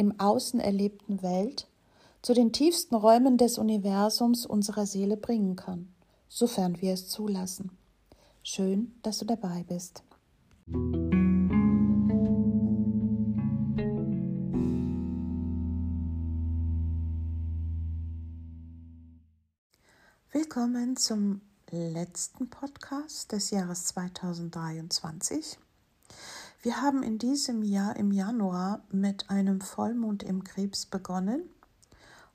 im Außen erlebten Welt zu den tiefsten Räumen des Universums unserer Seele bringen kann, sofern wir es zulassen. Schön, dass du dabei bist. Willkommen zum letzten Podcast des Jahres 2023. Wir haben in diesem Jahr im Januar mit einem Vollmond im Krebs begonnen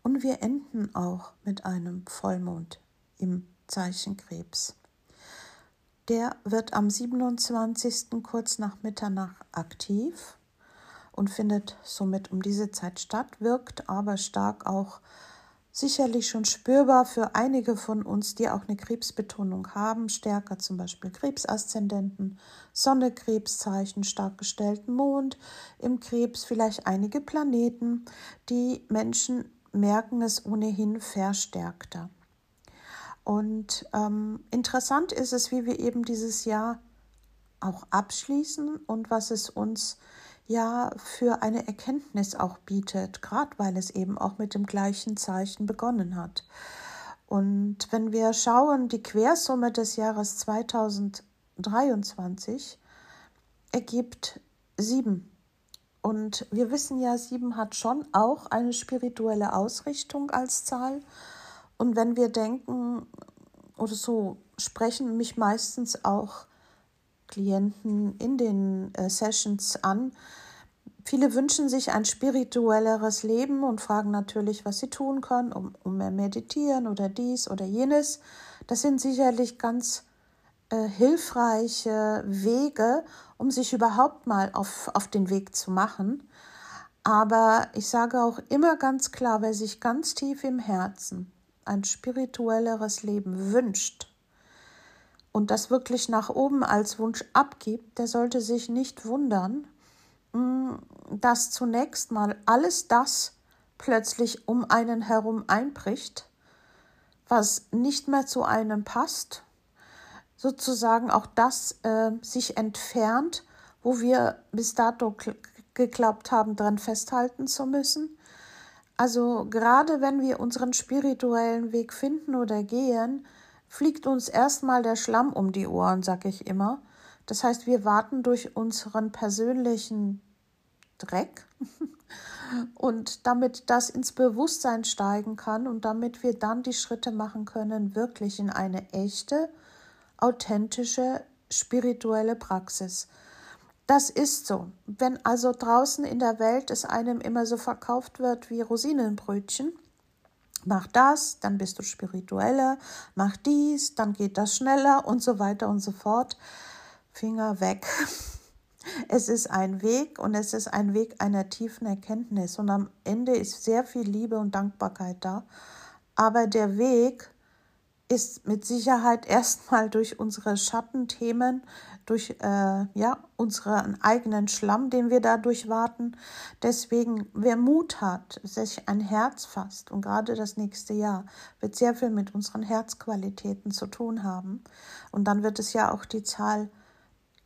und wir enden auch mit einem Vollmond im Zeichen Krebs. Der wird am 27. kurz nach Mitternacht aktiv und findet somit um diese Zeit statt, wirkt aber stark auch sicherlich schon spürbar für einige von uns, die auch eine Krebsbetonung haben, stärker zum Beispiel Krebsaszendenten, Sonne, Krebszeichen, stark gestellten Mond, im Krebs vielleicht einige Planeten. Die Menschen merken es ohnehin verstärkter. Und ähm, interessant ist es, wie wir eben dieses Jahr auch abschließen und was es uns ja für eine Erkenntnis auch bietet, gerade weil es eben auch mit dem gleichen Zeichen begonnen hat. Und wenn wir schauen, die Quersumme des Jahres 2023 ergibt sieben. Und wir wissen ja, sieben hat schon auch eine spirituelle Ausrichtung als Zahl. Und wenn wir denken, oder so sprechen mich meistens auch Klienten in den äh, Sessions an. Viele wünschen sich ein spirituelleres Leben und fragen natürlich, was sie tun können, um, um mehr meditieren oder dies oder jenes. Das sind sicherlich ganz äh, hilfreiche Wege, um sich überhaupt mal auf, auf den Weg zu machen. Aber ich sage auch immer ganz klar, wer sich ganz tief im Herzen ein spirituelleres Leben wünscht, und das wirklich nach oben als Wunsch abgibt, der sollte sich nicht wundern, mm, dass zunächst mal alles das plötzlich um einen herum einbricht, was nicht mehr zu einem passt, sozusagen auch das äh, sich entfernt, wo wir bis dato geglaubt haben, dran festhalten zu müssen. Also gerade wenn wir unseren spirituellen Weg finden oder gehen, fliegt uns erstmal der Schlamm um die Ohren, sag ich immer. Das heißt, wir warten durch unseren persönlichen Dreck und damit das ins Bewusstsein steigen kann und damit wir dann die Schritte machen können, wirklich in eine echte, authentische, spirituelle Praxis. Das ist so. Wenn also draußen in der Welt es einem immer so verkauft wird wie Rosinenbrötchen, mach das, dann bist du spiritueller, mach dies, dann geht das schneller und so weiter und so fort. Finger weg. Es ist ein Weg und es ist ein Weg einer tiefen Erkenntnis und am Ende ist sehr viel Liebe und Dankbarkeit da. Aber der Weg ist mit Sicherheit erstmal durch unsere Schattenthemen, durch äh, ja, unseren eigenen Schlamm, den wir dadurch warten. Deswegen, wer Mut hat, sich ein Herz fasst und gerade das nächste Jahr wird sehr viel mit unseren Herzqualitäten zu tun haben. Und dann wird es ja auch die Zahl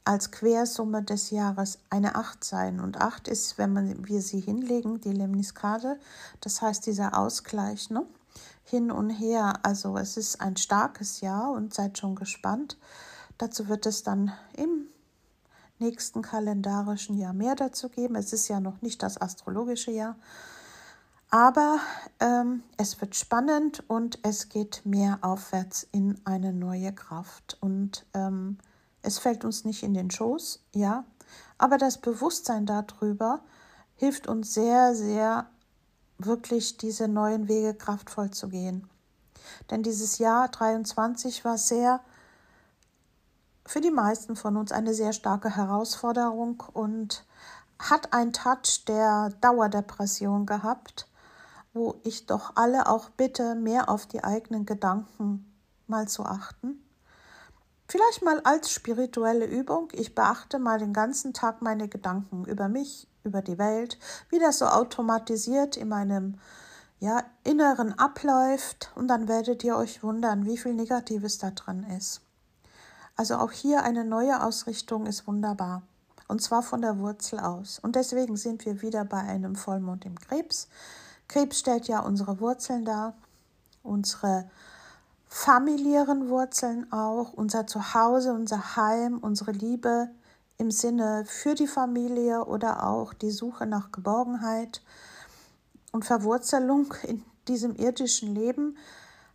als Quersumme des Jahres eine Acht sein. Und Acht ist, wenn man, wir sie hinlegen, die Lemniskade, das heißt dieser Ausgleich, ne? hin und her. Also es ist ein starkes Jahr und seid schon gespannt. Dazu wird es dann im nächsten kalendarischen Jahr mehr dazu geben. Es ist ja noch nicht das astrologische Jahr. Aber ähm, es wird spannend und es geht mehr aufwärts in eine neue Kraft. Und ähm, es fällt uns nicht in den Schoß, ja, aber das Bewusstsein darüber hilft uns sehr, sehr wirklich diese neuen Wege kraftvoll zu gehen. Denn dieses Jahr 23 war sehr für die meisten von uns eine sehr starke Herausforderung und hat einen Touch der Dauerdepression gehabt, wo ich doch alle auch bitte, mehr auf die eigenen Gedanken mal zu achten. Vielleicht mal als spirituelle Übung. Ich beachte mal den ganzen Tag meine Gedanken über mich, über die Welt, wie das so automatisiert in meinem ja, Inneren abläuft und dann werdet ihr euch wundern, wie viel Negatives da drin ist. Also auch hier eine neue Ausrichtung ist wunderbar und zwar von der Wurzel aus. Und deswegen sind wir wieder bei einem Vollmond im Krebs. Krebs stellt ja unsere Wurzeln dar, unsere familiären Wurzeln auch, unser Zuhause, unser Heim, unsere Liebe im Sinne für die Familie oder auch die Suche nach Geborgenheit und Verwurzelung in diesem irdischen Leben.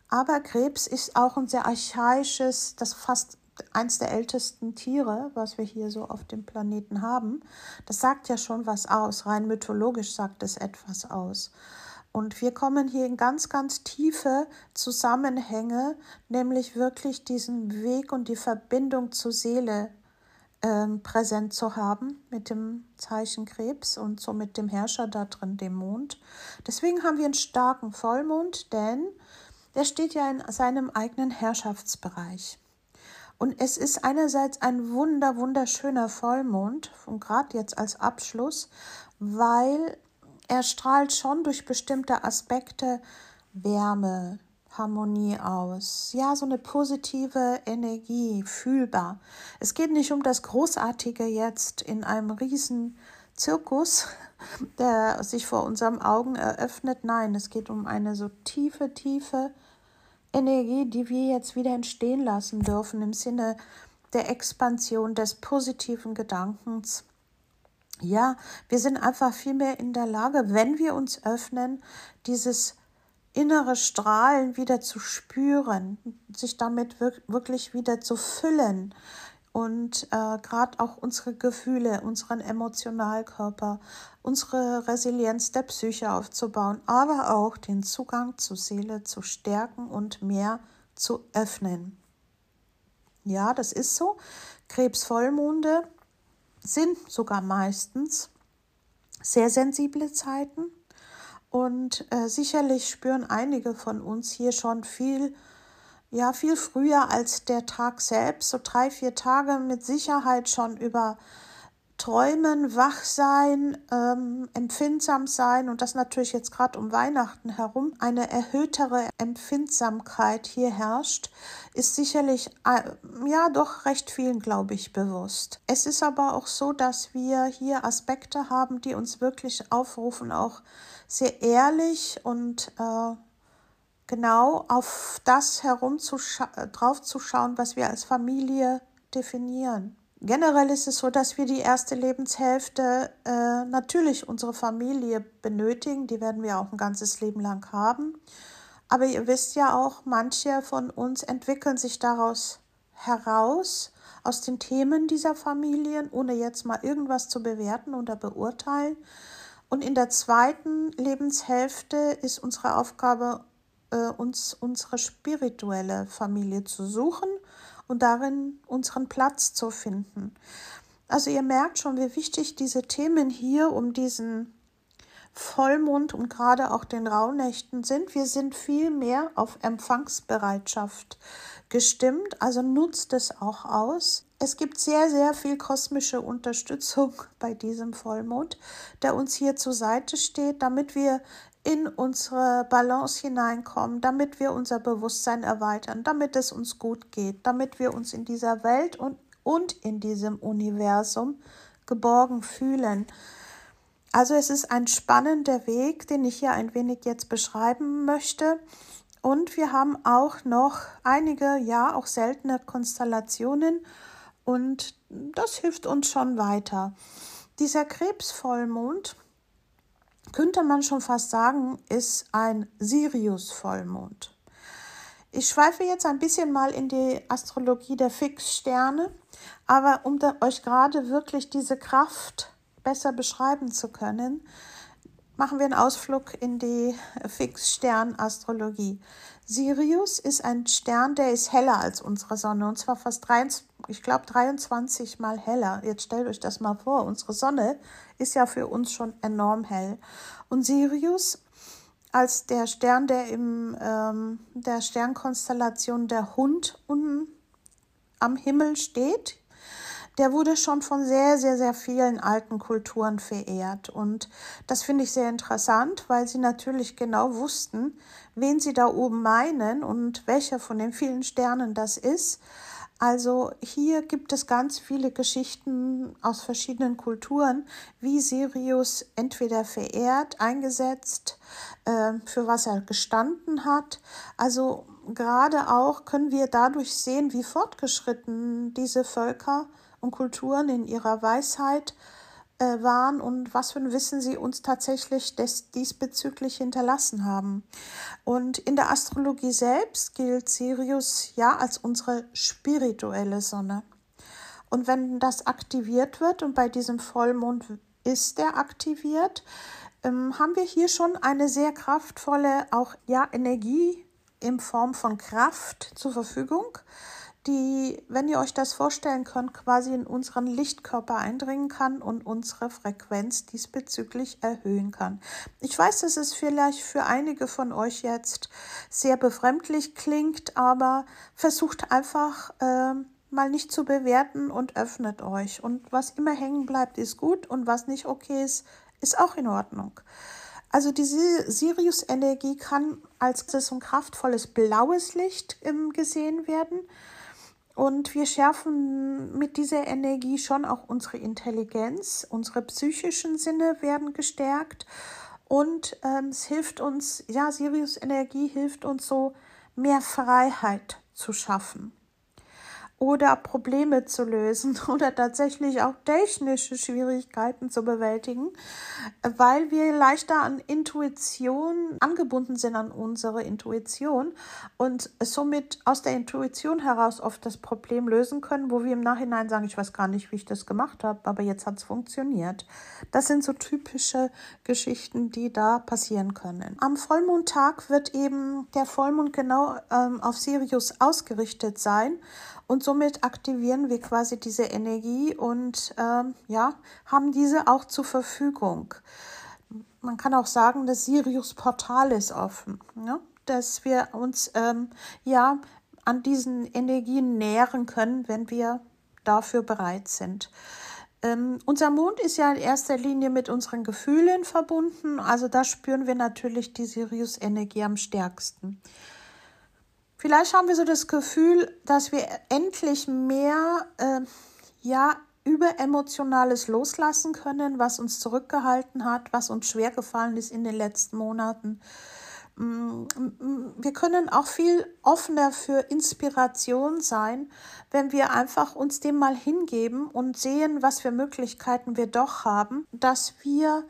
Aber Krebs ist auch ein sehr archaisches, das fast eins der ältesten Tiere, was wir hier so auf dem Planeten haben. Das sagt ja schon was aus. Rein mythologisch sagt es etwas aus. Und wir kommen hier in ganz, ganz tiefe Zusammenhänge, nämlich wirklich diesen Weg und die Verbindung zur Seele ähm, präsent zu haben mit dem Zeichen Krebs und so mit dem Herrscher da drin, dem Mond. Deswegen haben wir einen starken Vollmond, denn der steht ja in seinem eigenen Herrschaftsbereich. Und es ist einerseits ein wunder, wunderschöner Vollmond, und gerade jetzt als Abschluss, weil er strahlt schon durch bestimmte Aspekte Wärme, Harmonie aus. Ja, so eine positive Energie, fühlbar. Es geht nicht um das Großartige jetzt in einem riesen Zirkus, der sich vor unseren Augen eröffnet. Nein, es geht um eine so tiefe, tiefe Energie, die wir jetzt wieder entstehen lassen dürfen im Sinne der Expansion des positiven Gedankens. Ja, wir sind einfach viel mehr in der Lage, wenn wir uns öffnen, dieses innere Strahlen wieder zu spüren, sich damit wirklich wieder zu füllen und äh, gerade auch unsere Gefühle, unseren Emotionalkörper, unsere Resilienz der Psyche aufzubauen, aber auch den Zugang zur Seele zu stärken und mehr zu öffnen. Ja, das ist so. Krebsvollmonde sind sogar meistens sehr sensible Zeiten und äh, sicherlich spüren einige von uns hier schon viel ja viel früher als der Tag selbst, so drei, vier Tage mit Sicherheit schon über Träumen, Wachsein, ähm, empfindsam sein und das natürlich jetzt gerade um Weihnachten herum eine erhöhtere Empfindsamkeit hier herrscht, ist sicherlich äh, ja doch recht vielen, glaube ich, bewusst. Es ist aber auch so, dass wir hier Aspekte haben, die uns wirklich aufrufen, auch sehr ehrlich und äh, genau auf das draufzuschauen, was wir als Familie definieren. Generell ist es so, dass wir die erste Lebenshälfte äh, natürlich unsere Familie benötigen. Die werden wir auch ein ganzes Leben lang haben. Aber ihr wisst ja auch, manche von uns entwickeln sich daraus heraus, aus den Themen dieser Familien, ohne jetzt mal irgendwas zu bewerten oder beurteilen. Und in der zweiten Lebenshälfte ist unsere Aufgabe, äh, uns unsere spirituelle Familie zu suchen und darin unseren Platz zu finden. Also ihr merkt schon, wie wichtig diese Themen hier um diesen Vollmond und gerade auch den Rauhnächten sind. Wir sind viel mehr auf Empfangsbereitschaft gestimmt, also nutzt es auch aus. Es gibt sehr, sehr viel kosmische Unterstützung bei diesem Vollmond, der uns hier zur Seite steht, damit wir in unsere Balance hineinkommen, damit wir unser Bewusstsein erweitern, damit es uns gut geht, damit wir uns in dieser Welt und, und in diesem Universum geborgen fühlen. Also es ist ein spannender Weg, den ich hier ein wenig jetzt beschreiben möchte. Und wir haben auch noch einige, ja, auch seltene Konstellationen und das hilft uns schon weiter. Dieser Krebsvollmond könnte man schon fast sagen, ist ein Sirius-Vollmond. Ich schweife jetzt ein bisschen mal in die Astrologie der Fixsterne, aber um euch gerade wirklich diese Kraft besser beschreiben zu können, machen wir einen Ausflug in die Fixsternastrologie. Sirius ist ein Stern, der ist heller als unsere Sonne und zwar fast 23, ich glaube 23 mal heller. Jetzt stellt euch das mal vor, unsere Sonne ist ja für uns schon enorm hell. Und Sirius als der Stern, der im ähm, der Sternkonstellation der Hund unten am Himmel steht, der wurde schon von sehr, sehr, sehr vielen alten Kulturen verehrt. Und das finde ich sehr interessant, weil sie natürlich genau wussten, wen sie da oben meinen und welcher von den vielen Sternen das ist. Also hier gibt es ganz viele Geschichten aus verschiedenen Kulturen, wie Sirius entweder verehrt, eingesetzt, äh, für was er gestanden hat. Also gerade auch können wir dadurch sehen, wie fortgeschritten diese Völker und Kulturen in ihrer Weisheit äh, waren und was für ein Wissen sie uns tatsächlich des, diesbezüglich hinterlassen haben. Und in der Astrologie selbst gilt Sirius ja als unsere spirituelle Sonne. Und wenn das aktiviert wird, und bei diesem Vollmond ist er aktiviert, ähm, haben wir hier schon eine sehr kraftvolle auch ja Energie in Form von Kraft zur Verfügung die, wenn ihr euch das vorstellen könnt, quasi in unseren Lichtkörper eindringen kann und unsere Frequenz diesbezüglich erhöhen kann. Ich weiß, dass es vielleicht für einige von euch jetzt sehr befremdlich klingt, aber versucht einfach äh, mal nicht zu bewerten und öffnet euch. Und was immer hängen bleibt, ist gut und was nicht okay ist, ist auch in Ordnung. Also diese Sirius-Energie kann als so ein kraftvolles blaues Licht gesehen werden. Und wir schärfen mit dieser Energie schon auch unsere Intelligenz, unsere psychischen Sinne werden gestärkt. Und ähm, es hilft uns, ja, Sirius Energie hilft uns so, mehr Freiheit zu schaffen oder Probleme zu lösen oder tatsächlich auch technische Schwierigkeiten zu bewältigen, weil wir leichter an Intuition angebunden sind, an unsere Intuition und somit aus der Intuition heraus oft das Problem lösen können, wo wir im Nachhinein sagen, ich weiß gar nicht, wie ich das gemacht habe, aber jetzt hat es funktioniert. Das sind so typische Geschichten, die da passieren können. Am Vollmondtag wird eben der Vollmond genau ähm, auf Sirius ausgerichtet sein und somit aktivieren wir quasi diese Energie und ähm, ja, haben diese auch zur Verfügung. Man kann auch sagen, das Sirius-Portal ist offen, ne? dass wir uns ähm, ja an diesen Energien nähren können, wenn wir dafür bereit sind. Ähm, unser Mond ist ja in erster Linie mit unseren Gefühlen verbunden, also da spüren wir natürlich die Sirius-Energie am stärksten. Vielleicht haben wir so das Gefühl, dass wir endlich mehr äh, ja, überemotionales loslassen können, was uns zurückgehalten hat, was uns schwer gefallen ist in den letzten Monaten. Mm, wir können auch viel offener für Inspiration sein, wenn wir einfach uns dem mal hingeben und sehen, was für Möglichkeiten wir doch haben, dass wir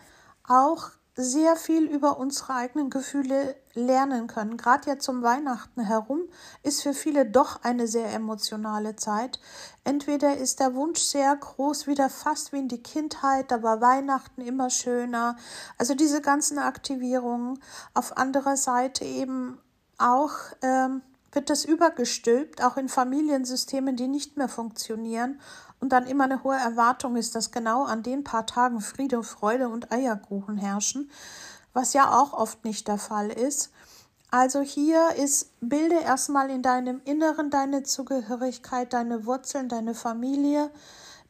auch sehr viel über unsere eigenen Gefühle lernen können. Gerade jetzt zum Weihnachten herum ist für viele doch eine sehr emotionale Zeit. Entweder ist der Wunsch sehr groß, wieder fast wie in die Kindheit, da war Weihnachten immer schöner. Also diese ganzen Aktivierungen. Auf anderer Seite eben auch ähm, wird das übergestülpt, auch in Familiensystemen, die nicht mehr funktionieren und dann immer eine hohe Erwartung ist, dass genau an den paar Tagen Friede, Freude und Eierkuchen herrschen, was ja auch oft nicht der Fall ist. Also hier ist, bilde erstmal in deinem Inneren deine Zugehörigkeit, deine Wurzeln, deine Familie.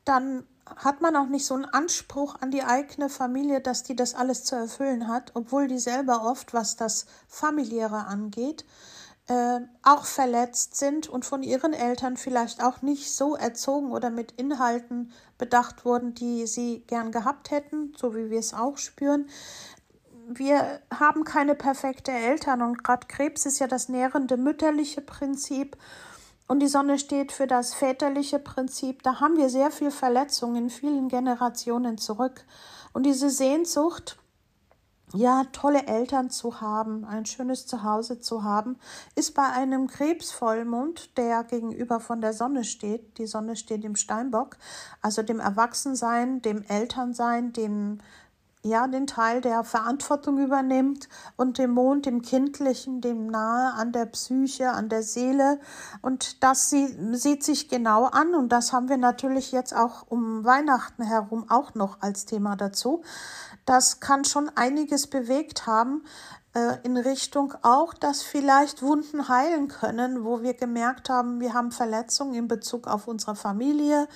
Dann hat man auch nicht so einen Anspruch an die eigene Familie, dass die das alles zu erfüllen hat, obwohl die selber oft, was das familiäre angeht, äh, auch verletzt sind und von ihren Eltern vielleicht auch nicht so erzogen oder mit Inhalten bedacht wurden, die sie gern gehabt hätten, so wie wir es auch spüren. Wir haben keine perfekte Eltern und gerade Krebs ist ja das nährende mütterliche Prinzip und die Sonne steht für das väterliche Prinzip. Da haben wir sehr viel Verletzung in vielen Generationen zurück und diese Sehnsucht ja, tolle Eltern zu haben, ein schönes Zuhause zu haben, ist bei einem Krebsvollmond, der gegenüber von der Sonne steht, die Sonne steht im Steinbock, also dem Erwachsensein, dem Elternsein, dem ja, den Teil der Verantwortung übernimmt und dem Mond, dem Kindlichen, dem nahe an der Psyche, an der Seele. Und das sie, sieht sich genau an. Und das haben wir natürlich jetzt auch um Weihnachten herum auch noch als Thema dazu. Das kann schon einiges bewegt haben äh, in Richtung auch, dass vielleicht Wunden heilen können, wo wir gemerkt haben, wir haben Verletzungen in Bezug auf unsere Familie,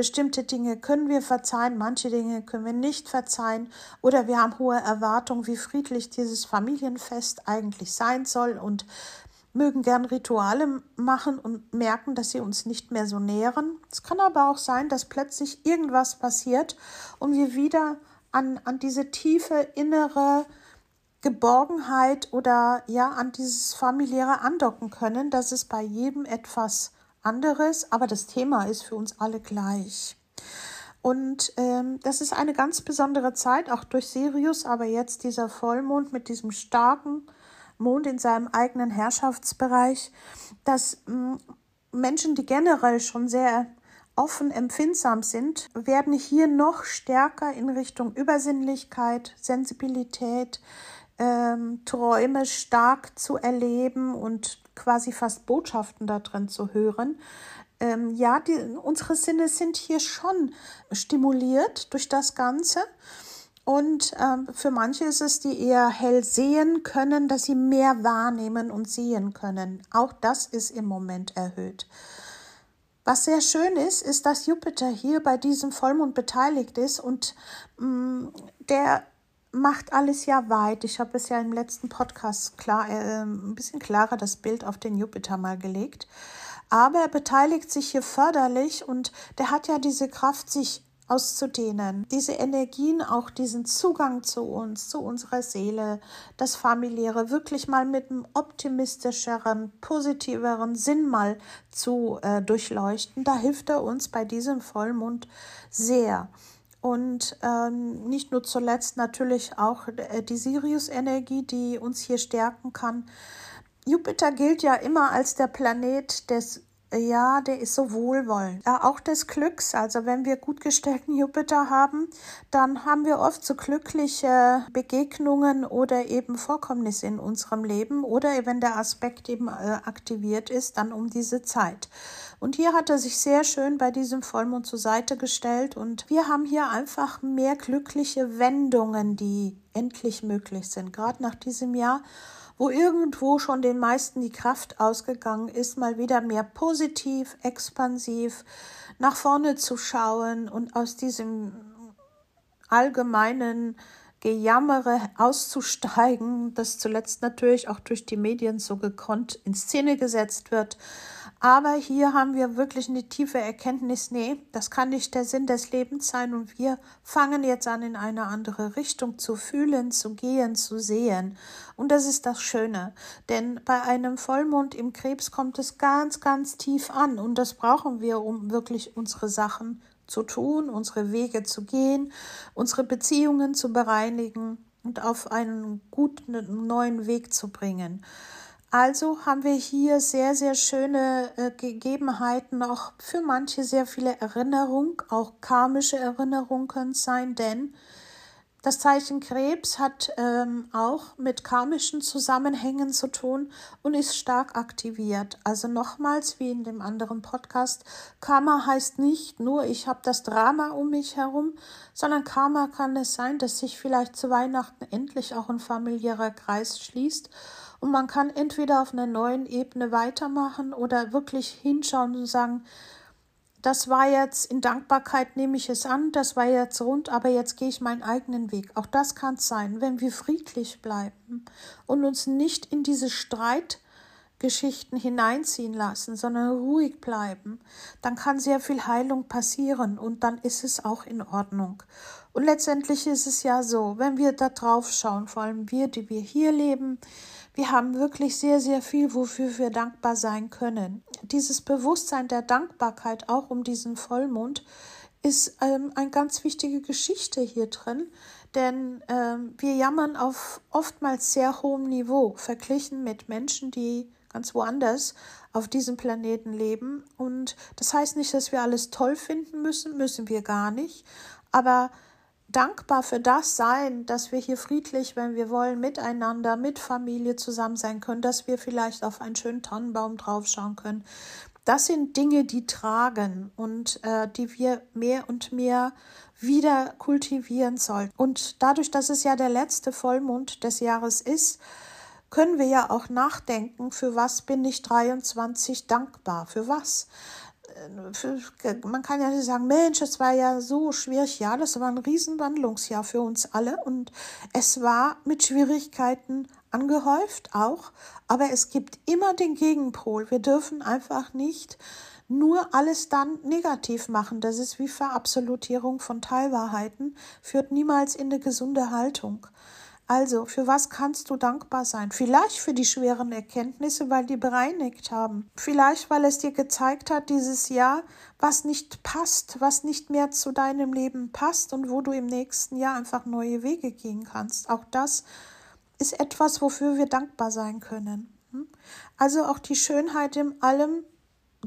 Bestimmte Dinge können wir verzeihen, manche Dinge können wir nicht verzeihen oder wir haben hohe Erwartungen, wie friedlich dieses Familienfest eigentlich sein soll und mögen gern Rituale machen und merken, dass sie uns nicht mehr so nähren. Es kann aber auch sein, dass plötzlich irgendwas passiert und wir wieder an, an diese tiefe innere Geborgenheit oder ja an dieses familiäre andocken können, dass es bei jedem etwas anderes, aber das Thema ist für uns alle gleich. Und ähm, das ist eine ganz besondere Zeit, auch durch Sirius, aber jetzt dieser Vollmond mit diesem starken Mond in seinem eigenen Herrschaftsbereich, dass ähm, Menschen, die generell schon sehr offen empfindsam sind, werden hier noch stärker in Richtung Übersinnlichkeit, Sensibilität, ähm, Träume stark zu erleben und quasi fast Botschaften da drin zu hören. Ähm, ja, die, unsere Sinne sind hier schon stimuliert durch das Ganze. Und ähm, für manche ist es, die eher hell sehen können, dass sie mehr wahrnehmen und sehen können. Auch das ist im Moment erhöht. Was sehr schön ist, ist, dass Jupiter hier bei diesem Vollmond beteiligt ist und mh, mm, der macht alles ja weit. Ich habe es ja im letzten Podcast klar, äh, ein bisschen klarer das Bild auf den Jupiter mal gelegt. Aber er beteiligt sich hier förderlich und der hat ja diese Kraft, sich auszudehnen. Diese Energien, auch diesen Zugang zu uns, zu unserer Seele, das familiäre, wirklich mal mit einem optimistischeren, positiveren Sinn mal zu äh, durchleuchten. Da hilft er uns bei diesem Vollmond sehr. Und ähm, nicht nur zuletzt natürlich auch äh, die Sirius-Energie, die uns hier stärken kann. Jupiter gilt ja immer als der Planet des ja, der ist so wohlwollend. Ja, auch des Glücks. Also wenn wir gut gestellten Jupiter haben, dann haben wir oft so glückliche Begegnungen oder eben Vorkommnisse in unserem Leben oder wenn der Aspekt eben äh, aktiviert ist, dann um diese Zeit. Und hier hat er sich sehr schön bei diesem Vollmond zur Seite gestellt. Und wir haben hier einfach mehr glückliche Wendungen, die endlich möglich sind, gerade nach diesem Jahr wo irgendwo schon den meisten die Kraft ausgegangen ist, mal wieder mehr positiv, expansiv nach vorne zu schauen und aus diesem allgemeinen Gejammere auszusteigen, das zuletzt natürlich auch durch die Medien so gekonnt in Szene gesetzt wird, aber hier haben wir wirklich eine tiefe Erkenntnis, nee, das kann nicht der Sinn des Lebens sein und wir fangen jetzt an, in eine andere Richtung zu fühlen, zu gehen, zu sehen. Und das ist das Schöne, denn bei einem Vollmond im Krebs kommt es ganz, ganz tief an und das brauchen wir, um wirklich unsere Sachen zu tun, unsere Wege zu gehen, unsere Beziehungen zu bereinigen und auf einen guten neuen Weg zu bringen. Also haben wir hier sehr, sehr schöne äh, Gegebenheiten, auch für manche sehr viele Erinnerungen, auch karmische Erinnerungen können sein, denn das Zeichen Krebs hat ähm, auch mit karmischen Zusammenhängen zu tun und ist stark aktiviert. Also nochmals, wie in dem anderen Podcast, Karma heißt nicht nur, ich habe das Drama um mich herum, sondern Karma kann es sein, dass sich vielleicht zu Weihnachten endlich auch ein familiärer Kreis schließt und man kann entweder auf einer neuen Ebene weitermachen oder wirklich hinschauen und sagen, das war jetzt in Dankbarkeit nehme ich es an, das war jetzt rund, aber jetzt gehe ich meinen eigenen Weg. Auch das kann es sein, wenn wir friedlich bleiben und uns nicht in diese Streitgeschichten hineinziehen lassen, sondern ruhig bleiben, dann kann sehr viel Heilung passieren und dann ist es auch in Ordnung. Und letztendlich ist es ja so, wenn wir da drauf schauen, vor allem wir, die wir hier leben, wir haben wirklich sehr, sehr viel, wofür wir dankbar sein können. Dieses Bewusstsein der Dankbarkeit auch um diesen Vollmond ist ähm, eine ganz wichtige Geschichte hier drin, Denn äh, wir jammern auf oftmals sehr hohem Niveau, verglichen mit Menschen, die ganz woanders auf diesem Planeten leben. Und das heißt nicht, dass wir alles toll finden müssen, müssen wir gar nicht. Aber dankbar für das sein, dass wir hier friedlich, wenn wir wollen, miteinander, mit Familie zusammen sein können, dass wir vielleicht auf einen schönen Tannenbaum draufschauen können. Das sind Dinge, die tragen und äh, die wir mehr und mehr wieder kultivieren sollten. Und dadurch, dass es ja der letzte Vollmond des Jahres ist, können wir ja auch nachdenken, für was bin ich 23 dankbar? Für was? Man kann ja sagen, Mensch, es war ja so schwierig. Ja, das war ein Riesenwandlungsjahr für uns alle und es war mit Schwierigkeiten angehäuft auch, aber es gibt immer den Gegenpol. Wir dürfen einfach nicht nur alles dann negativ machen. Das ist wie Verabsolutierung von Teilwahrheiten, führt niemals in eine gesunde Haltung. Also, für was kannst du dankbar sein? Vielleicht für die schweren Erkenntnisse, weil die bereinigt haben. Vielleicht, weil es dir gezeigt hat, dieses Jahr, was nicht passt, was nicht mehr zu deinem Leben passt und wo du im nächsten Jahr einfach neue Wege gehen kannst. Auch das ist etwas, wofür wir dankbar sein können. Hm? Also auch die Schönheit in allem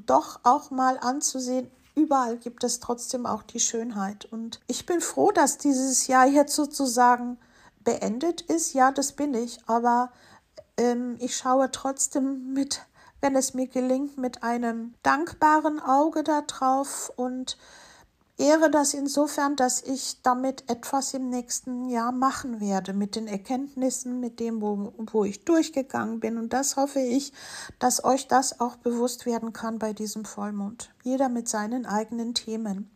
doch auch mal anzusehen, überall gibt es trotzdem auch die Schönheit. Und ich bin froh, dass dieses Jahr jetzt sozusagen beendet ist, ja, das bin ich, aber ähm, ich schaue trotzdem mit, wenn es mir gelingt, mit einem dankbaren Auge da drauf und ehre das insofern, dass ich damit etwas im nächsten Jahr machen werde, mit den Erkenntnissen, mit dem, wo, wo ich durchgegangen bin. Und das hoffe ich, dass euch das auch bewusst werden kann bei diesem Vollmond. Jeder mit seinen eigenen Themen.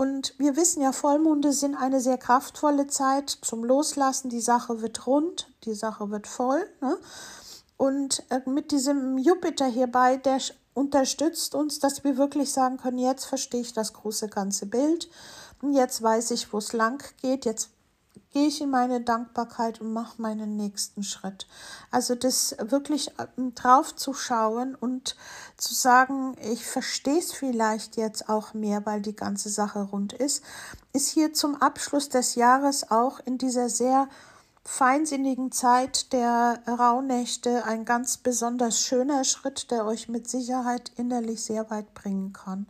Und wir wissen ja, Vollmonde sind eine sehr kraftvolle Zeit zum Loslassen. Die Sache wird rund, die Sache wird voll. Ne? Und äh, mit diesem Jupiter hierbei, der unterstützt uns, dass wir wirklich sagen können, jetzt verstehe ich das große ganze Bild. Jetzt weiß ich, wo es lang geht. Jetzt gehe ich in meine Dankbarkeit und mache meinen nächsten Schritt. Also das wirklich ähm, drauf zu schauen und zu sagen, ich verstehe es vielleicht jetzt auch mehr, weil die ganze Sache rund ist, ist hier zum Abschluss des Jahres auch in dieser sehr feinsinnigen Zeit der Rauhnächte ein ganz besonders schöner Schritt, der euch mit Sicherheit innerlich sehr weit bringen kann.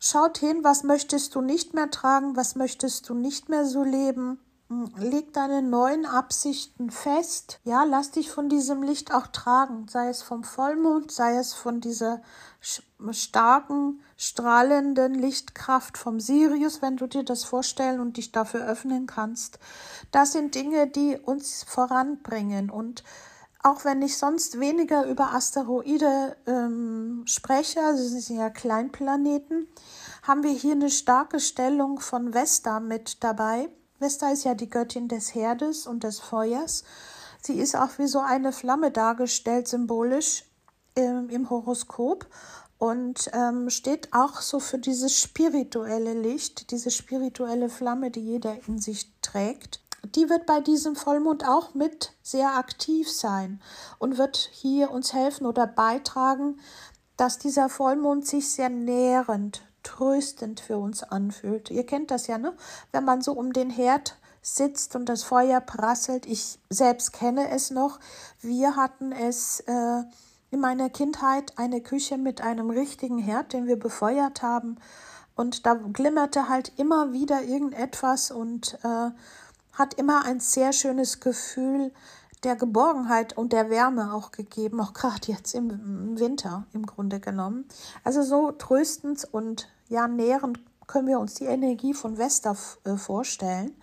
Schaut hin, was möchtest du nicht mehr tragen, was möchtest du nicht mehr so leben. Hm, leg deine neuen Absichten fest. Ja, lass dich von diesem Licht auch tragen, sei es vom Vollmond, sei es von dieser starken, strahlenden Lichtkraft vom Sirius, wenn du dir das vorstellen und dich dafür öffnen kannst. Das sind Dinge, die uns voranbringen und auch wenn ich sonst weniger über Asteroide ähm, spreche, also sie sind ja Kleinplaneten, haben wir hier eine starke Stellung von Vesta mit dabei. Vesta ist ja die Göttin des Herdes und des Feuers. Sie ist auch wie so eine Flamme dargestellt, symbolisch ähm, im Horoskop und ähm, steht auch so für dieses spirituelle Licht, diese spirituelle Flamme, die jeder in sich trägt die wird bei diesem Vollmond auch mit sehr aktiv sein und wird hier uns helfen oder beitragen, dass dieser Vollmond sich sehr nährend, tröstend für uns anfühlt. Ihr kennt das ja, ne? Wenn man so um den Herd sitzt und das Feuer prasselt. Ich selbst kenne es noch. Wir hatten es äh, in meiner Kindheit eine Küche mit einem richtigen Herd, den wir befeuert haben. Und da glimmerte halt immer wieder irgendetwas und äh, hat immer ein sehr schönes Gefühl der Geborgenheit und der Wärme auch gegeben, auch gerade jetzt im Winter im Grunde genommen. Also so tröstend und ja nährend können wir uns die Energie von Vesta äh, vorstellen.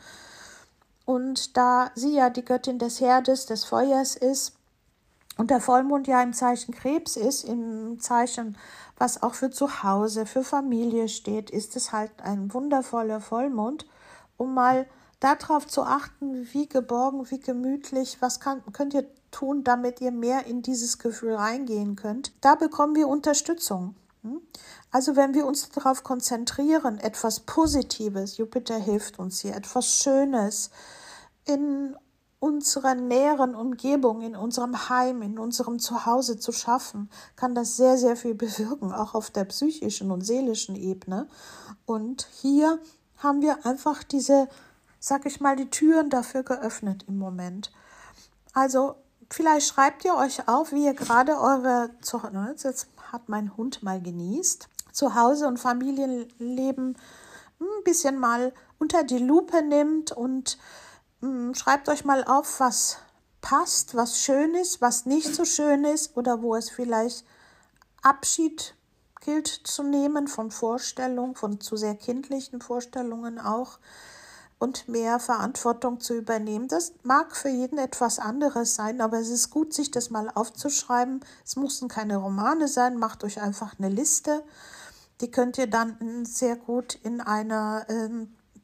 Und da sie ja die Göttin des Herdes, des Feuers ist und der Vollmond ja im Zeichen Krebs ist, im Zeichen, was auch für Zuhause, für Familie steht, ist es halt ein wundervoller Vollmond, um mal darauf zu achten, wie geborgen, wie gemütlich, was kann, könnt ihr tun, damit ihr mehr in dieses Gefühl reingehen könnt. Da bekommen wir Unterstützung. Hm? Also wenn wir uns darauf konzentrieren, etwas Positives, Jupiter hilft uns hier, etwas Schönes in unserer näheren Umgebung, in unserem Heim, in unserem Zuhause zu schaffen, kann das sehr, sehr viel bewirken, auch auf der psychischen und seelischen Ebene. Und hier haben wir einfach diese sag ich mal, die Türen dafür geöffnet im Moment. Also vielleicht schreibt ihr euch auf, wie ihr gerade eure, jetzt hat mein Hund mal genießt, Zuhause und Familienleben ein bisschen mal unter die Lupe nimmt und mh, schreibt euch mal auf, was passt, was schön ist, was nicht so schön ist oder wo es vielleicht Abschied gilt zu nehmen von Vorstellungen, von zu sehr kindlichen Vorstellungen auch und mehr Verantwortung zu übernehmen. Das mag für jeden etwas anderes sein, aber es ist gut, sich das mal aufzuschreiben. Es mussten keine Romane sein, macht euch einfach eine Liste. Die könnt ihr dann sehr gut in einer äh,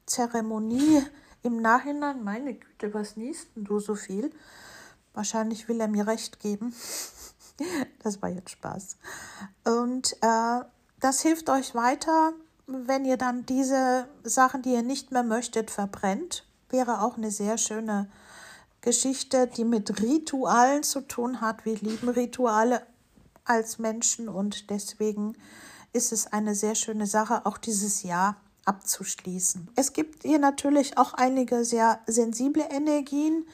Zeremonie im Nachhinein, meine Güte, was niest denn du so viel? Wahrscheinlich will er mir recht geben. das war jetzt Spaß. Und äh, das hilft euch weiter, wenn ihr dann diese Sachen, die ihr nicht mehr möchtet, verbrennt. Wäre auch eine sehr schöne Geschichte, die mit Ritualen zu tun hat. Wir lieben Rituale als Menschen und deswegen ist es eine sehr schöne Sache, auch dieses Jahr abzuschließen. Es gibt hier natürlich auch einige sehr sensible Energien,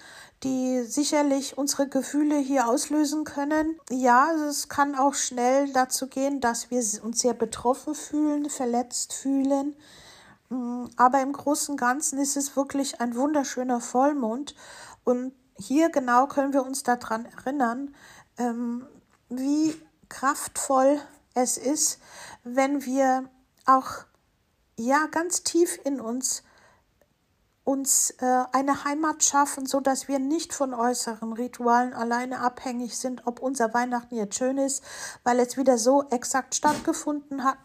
die sicherlich unsere Gefühle hier auslösen können. Ja, es kann auch schnell dazu gehen, dass wir uns sehr betroffen fühlen, verletzt fühlen. Mm, aber im Großen und Ganzen ist es wirklich ein wunderschöner Vollmond. Und hier genau können wir uns daran erinnern, ähm, wie kraftvoll es ist, wenn wir auch ja ganz tief in uns uns äh, eine Heimat schaffen, so dass wir nicht von äußeren Ritualen alleine abhängig sind, ob unser Weihnachten jetzt schön ist, weil es wieder so exakt stattgefunden hat.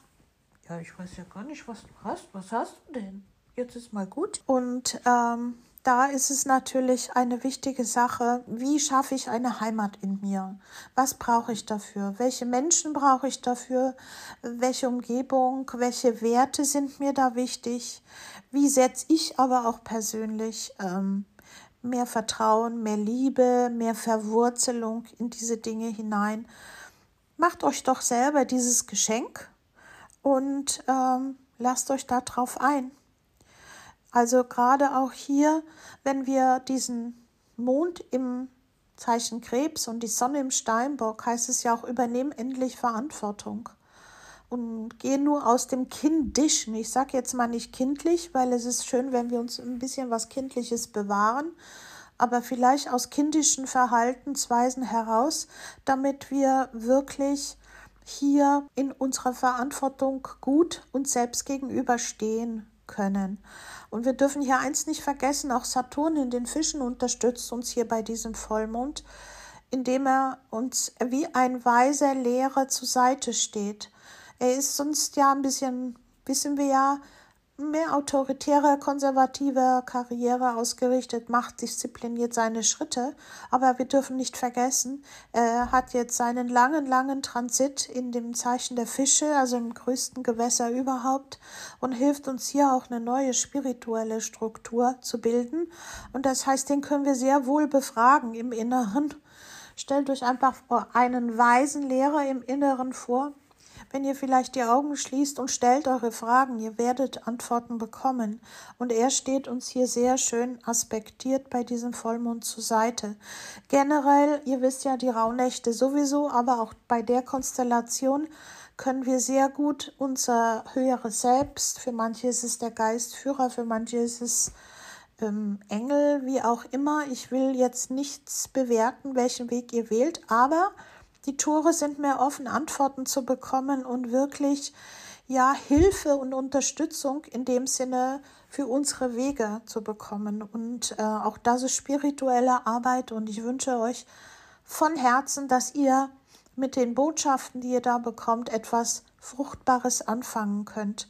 Ja, ich weiß ja gar nicht, was du hast. Was hast du denn? Jetzt ist mal gut. Und ähm, da ist es natürlich eine wichtige Sache, wie schaffe ich eine Heimat in mir? Was brauche ich dafür? Welche Menschen brauche ich dafür? Welche Umgebung? Welche Werte sind mir da wichtig? Wie setze ich aber auch persönlich ähm, mehr Vertrauen, mehr Liebe, mehr Verwurzelung in diese Dinge hinein? Macht euch doch selber dieses Geschenk und ähm, lasst euch darauf ein. Also gerade auch hier, wenn wir diesen Mond im Zeichen Krebs und die Sonne im Steinbock, heißt es ja auch, übernehmen endlich Verantwortung. Und gehen nur aus dem Kindischen. Ich sage jetzt mal nicht kindlich, weil es ist schön, wenn wir uns ein bisschen was Kindliches bewahren, aber vielleicht aus kindischen Verhaltensweisen heraus, damit wir wirklich hier in unserer Verantwortung gut uns selbst gegenüberstehen können. Und wir dürfen hier eins nicht vergessen, auch Saturn in den Fischen unterstützt uns hier bei diesem Vollmond, indem er uns wie ein weiser Lehrer zur Seite steht. Er ist sonst ja ein bisschen, wissen wir ja, mehr autoritärer, konservativer Karriere ausgerichtet, macht diszipliniert seine Schritte. Aber wir dürfen nicht vergessen, er hat jetzt seinen langen, langen Transit in dem Zeichen der Fische, also im größten Gewässer überhaupt, und hilft uns hier auch eine neue spirituelle Struktur zu bilden. Und das heißt, den können wir sehr wohl befragen im Inneren. Stellt euch einfach einen weisen Lehrer im Inneren vor, wenn ihr vielleicht die Augen schließt und stellt eure Fragen, ihr werdet Antworten bekommen. Und er steht uns hier sehr schön aspektiert bei diesem Vollmond zur Seite. Generell, ihr wisst ja, die Rauhnächte sowieso, aber auch bei der Konstellation können wir sehr gut unser höheres Selbst, für manche ist es der Geistführer, für manche ist es ähm, Engel, wie auch immer. Ich will jetzt nichts bewerten, welchen Weg ihr wählt, aber die Tore sind mehr offen, Antworten zu bekommen und wirklich ja Hilfe und Unterstützung in dem Sinne für unsere Wege zu bekommen. Und äh, auch das ist spirituelle Arbeit und ich wünsche euch von Herzen, dass ihr mit den Botschaften, die ihr da bekommt, etwas Fruchtbares anfangen könnt.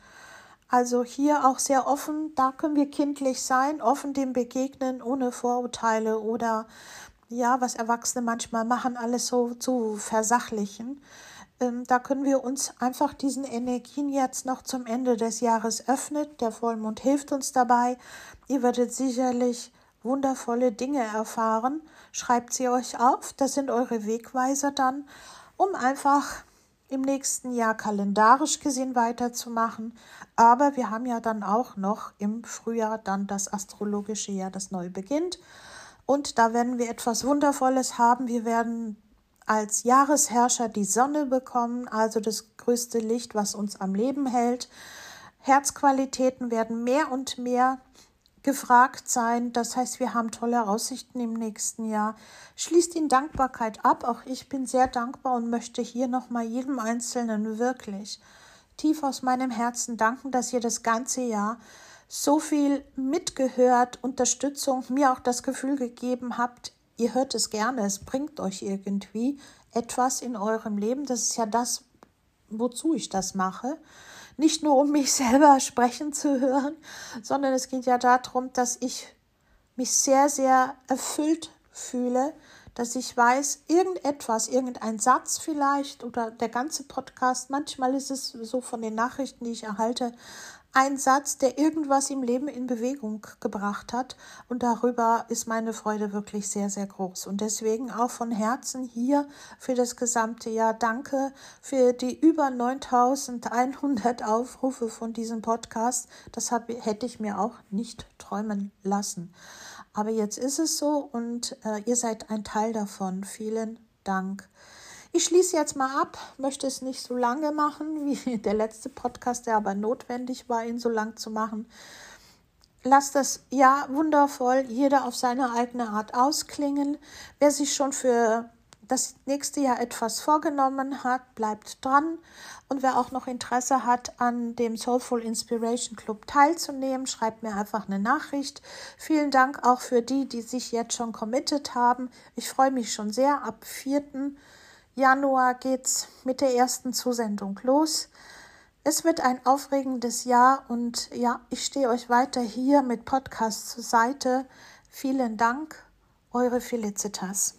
Also hier auch sehr offen, da können wir kindlich sein, offen dem begegnen, ohne Vorurteile oder ja, was Erwachsene manchmal machen, alles so zu versachlichen. Ähm, da können wir uns einfach diesen Energien jetzt noch zum Ende des Jahres öffnen. Der Vollmond hilft uns dabei. Ihr werdet sicherlich wundervolle Dinge erfahren. Schreibt sie euch auf, das sind eure Wegweiser dann, um einfach im nächsten Jahr kalendarisch gesehen weiterzumachen. Aber wir haben ja dann auch noch im Frühjahr dann das astrologische Jahr, das neu beginnt. Und da werden wir etwas Wundervolles haben. Wir werden als Jahresherrscher die Sonne bekommen, also das größte Licht, was uns am Leben hält. Herzqualitäten werden mehr und mehr gefragt sein. Das heißt, wir haben tolle Aussichten im nächsten Jahr. Schließt in Dankbarkeit ab. Auch ich bin sehr dankbar und möchte hier nochmal jedem Einzelnen wirklich tief aus meinem Herzen danken, dass ihr das ganze Jahr so viel mitgehört, Unterstützung, mir auch das Gefühl gegeben habt, ihr hört es gerne, es bringt euch irgendwie etwas in eurem Leben. Das ist ja das, wozu ich das mache nicht nur um mich selber sprechen zu hören, sondern es geht ja darum, dass ich mich sehr, sehr erfüllt fühle, dass ich weiß, irgendetwas, irgendein Satz vielleicht oder der ganze Podcast, manchmal ist es so von den Nachrichten, die ich erhalte, ein Satz, der irgendwas im Leben in Bewegung gebracht hat. Und darüber ist meine Freude wirklich sehr, sehr groß. Und deswegen auch von Herzen hier für das gesamte Jahr danke für die über 9100 Aufrufe von diesem Podcast. Das hab, hätte ich mir auch nicht träumen lassen. Aber jetzt ist es so und äh, ihr seid ein Teil davon. Vielen Dank. Ich schließe jetzt mal ab, möchte es nicht so lange machen wie der letzte Podcast, der aber notwendig war, ihn so lang zu machen. Lasst das Jahr wundervoll, jeder auf seine eigene Art ausklingen. Wer sich schon für das nächste Jahr etwas vorgenommen hat, bleibt dran. Und wer auch noch Interesse hat, an dem Soulful Inspiration Club teilzunehmen, schreibt mir einfach eine Nachricht. Vielen Dank auch für die, die sich jetzt schon committed haben. Ich freue mich schon sehr. Ab 4. Januar geht's mit der ersten Zusendung los. Es wird ein aufregendes Jahr und ja, ich stehe euch weiter hier mit Podcast zur Seite. Vielen Dank, eure Felicitas.